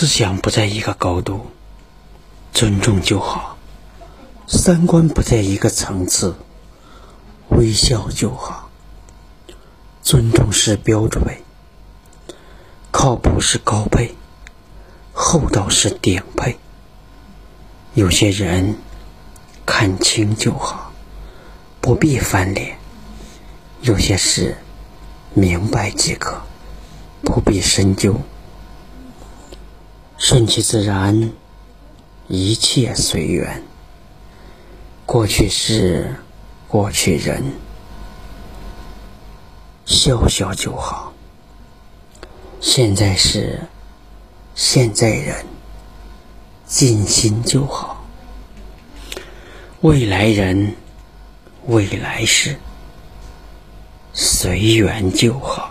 思想不在一个高度，尊重就好；三观不在一个层次，微笑就好。尊重是标准，靠谱是高配，厚道是顶配。有些人看清就好，不必翻脸；有些事明白即可，不必深究。顺其自然，一切随缘。过去事，过去人，笑笑就好。现在事，现在人，尽心就好。未来人，未来事，随缘就好。